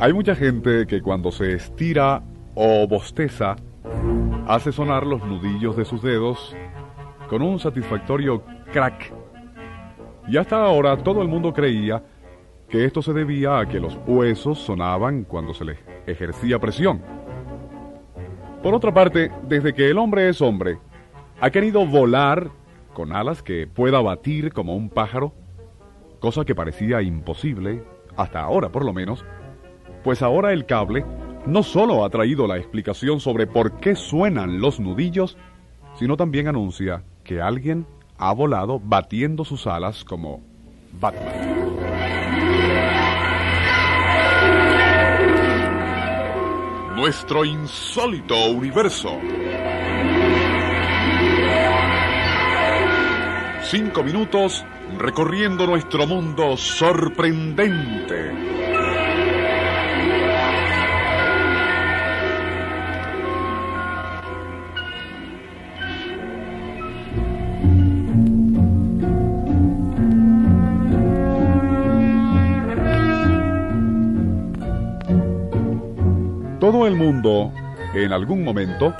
Hay mucha gente que cuando se estira o bosteza, hace sonar los nudillos de sus dedos con un satisfactorio crack. Y hasta ahora todo el mundo creía que esto se debía a que los huesos sonaban cuando se les ejercía presión. Por otra parte, desde que el hombre es hombre, ha querido volar con alas que pueda batir como un pájaro, cosa que parecía imposible, hasta ahora por lo menos, pues ahora el cable no solo ha traído la explicación sobre por qué suenan los nudillos, sino también anuncia que alguien ha volado batiendo sus alas como Batman. Nuestro insólito universo. Cinco minutos recorriendo nuestro mundo sorprendente. El mundo, en algún momento,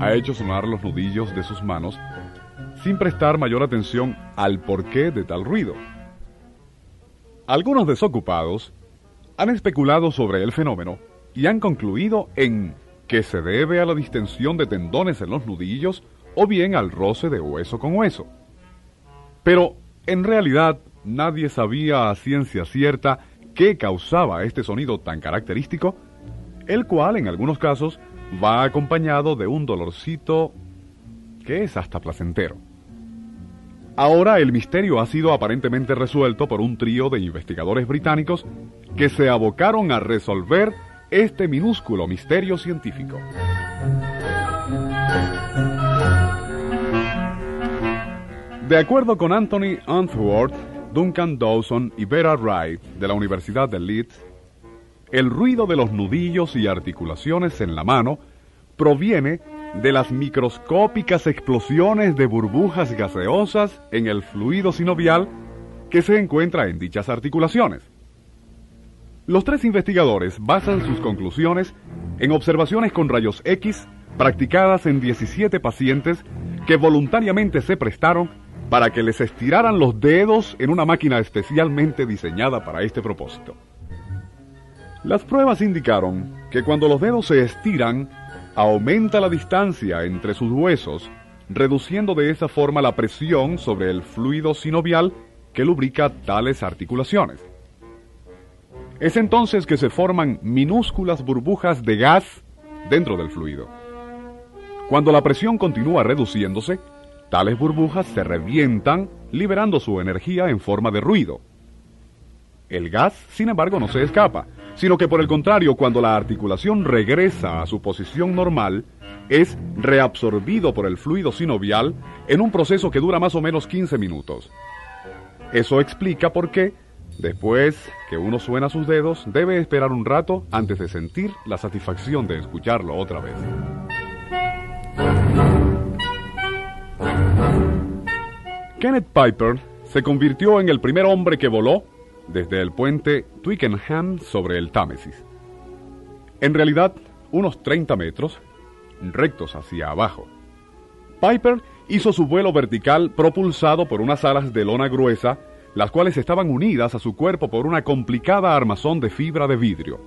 ha hecho sonar los nudillos de sus manos sin prestar mayor atención al porqué de tal ruido. Algunos desocupados han especulado sobre el fenómeno y han concluido en que se debe a la distensión de tendones en los nudillos o bien al roce de hueso con hueso. Pero, en realidad, nadie sabía a ciencia cierta qué causaba este sonido tan característico, el cual en algunos casos va acompañado de un dolorcito que es hasta placentero. Ahora el misterio ha sido aparentemente resuelto por un trío de investigadores británicos que se abocaron a resolver este minúsculo misterio científico. De acuerdo con Anthony Antworth, Duncan Dawson y Vera Wright de la Universidad de Leeds, el ruido de los nudillos y articulaciones en la mano proviene de las microscópicas explosiones de burbujas gaseosas en el fluido sinovial que se encuentra en dichas articulaciones. Los tres investigadores basan sus conclusiones en observaciones con rayos X practicadas en 17 pacientes que voluntariamente se prestaron para que les estiraran los dedos en una máquina especialmente diseñada para este propósito. Las pruebas indicaron que cuando los dedos se estiran, aumenta la distancia entre sus huesos, reduciendo de esa forma la presión sobre el fluido sinovial que lubrica tales articulaciones. Es entonces que se forman minúsculas burbujas de gas dentro del fluido. Cuando la presión continúa reduciéndose, tales burbujas se revientan liberando su energía en forma de ruido. El gas, sin embargo, no se escapa, sino que por el contrario, cuando la articulación regresa a su posición normal, es reabsorbido por el fluido sinovial en un proceso que dura más o menos 15 minutos. Eso explica por qué, después que uno suena sus dedos, debe esperar un rato antes de sentir la satisfacción de escucharlo otra vez. Kenneth Piper se convirtió en el primer hombre que voló desde el puente Twickenham sobre el Támesis. En realidad, unos 30 metros, rectos hacia abajo. Piper hizo su vuelo vertical propulsado por unas alas de lona gruesa, las cuales estaban unidas a su cuerpo por una complicada armazón de fibra de vidrio.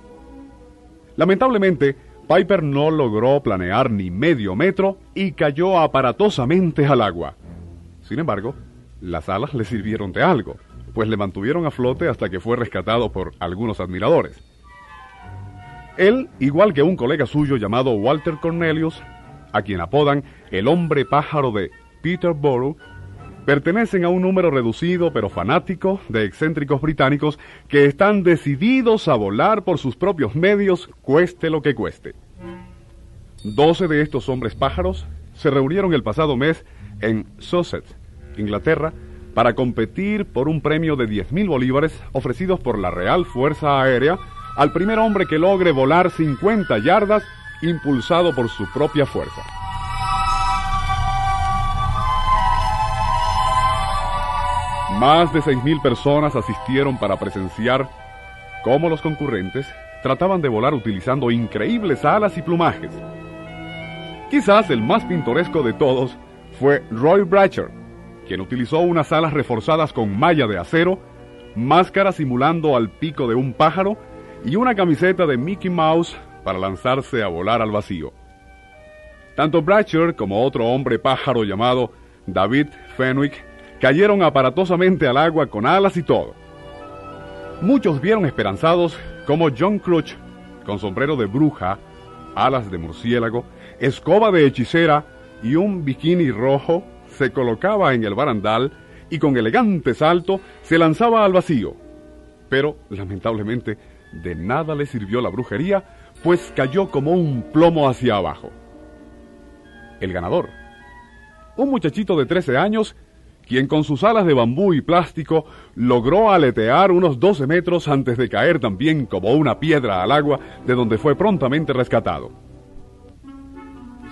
Lamentablemente, Piper no logró planear ni medio metro y cayó aparatosamente al agua. Sin embargo, las alas le sirvieron de algo pues le mantuvieron a flote hasta que fue rescatado por algunos admiradores. Él, igual que un colega suyo llamado Walter Cornelius, a quien apodan el hombre pájaro de Peterborough, pertenecen a un número reducido pero fanático de excéntricos británicos que están decididos a volar por sus propios medios, cueste lo que cueste. Doce de estos hombres pájaros se reunieron el pasado mes en Sussex, Inglaterra, para competir por un premio de 10.000 bolívares ofrecidos por la Real Fuerza Aérea al primer hombre que logre volar 50 yardas impulsado por su propia fuerza. Más de 6.000 personas asistieron para presenciar como los concurrentes, trataban de volar utilizando increíbles alas y plumajes. Quizás el más pintoresco de todos fue Roy Bratcher, quien utilizó unas alas reforzadas con malla de acero, máscara simulando al pico de un pájaro y una camiseta de Mickey Mouse para lanzarse a volar al vacío. Tanto Bratcher como otro hombre pájaro llamado David Fenwick cayeron aparatosamente al agua con alas y todo. Muchos vieron esperanzados como John Crutch, con sombrero de bruja, alas de murciélago, escoba de hechicera y un bikini rojo, se colocaba en el barandal y con elegante salto se lanzaba al vacío. Pero, lamentablemente, de nada le sirvió la brujería, pues cayó como un plomo hacia abajo. El ganador, un muchachito de 13 años, quien con sus alas de bambú y plástico logró aletear unos 12 metros antes de caer también como una piedra al agua, de donde fue prontamente rescatado.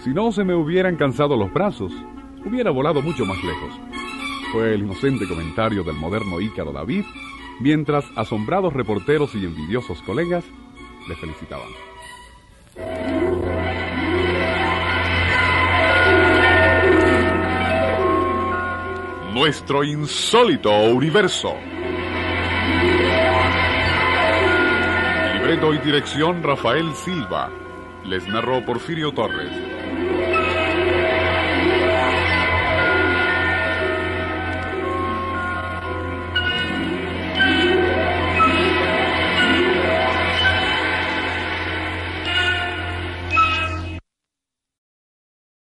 Si no se me hubieran cansado los brazos, hubiera volado mucho más lejos. Fue el inocente comentario del moderno Ícaro David, mientras asombrados reporteros y envidiosos colegas le felicitaban. Nuestro insólito universo. Libreto y dirección Rafael Silva. Les narró Porfirio Torres.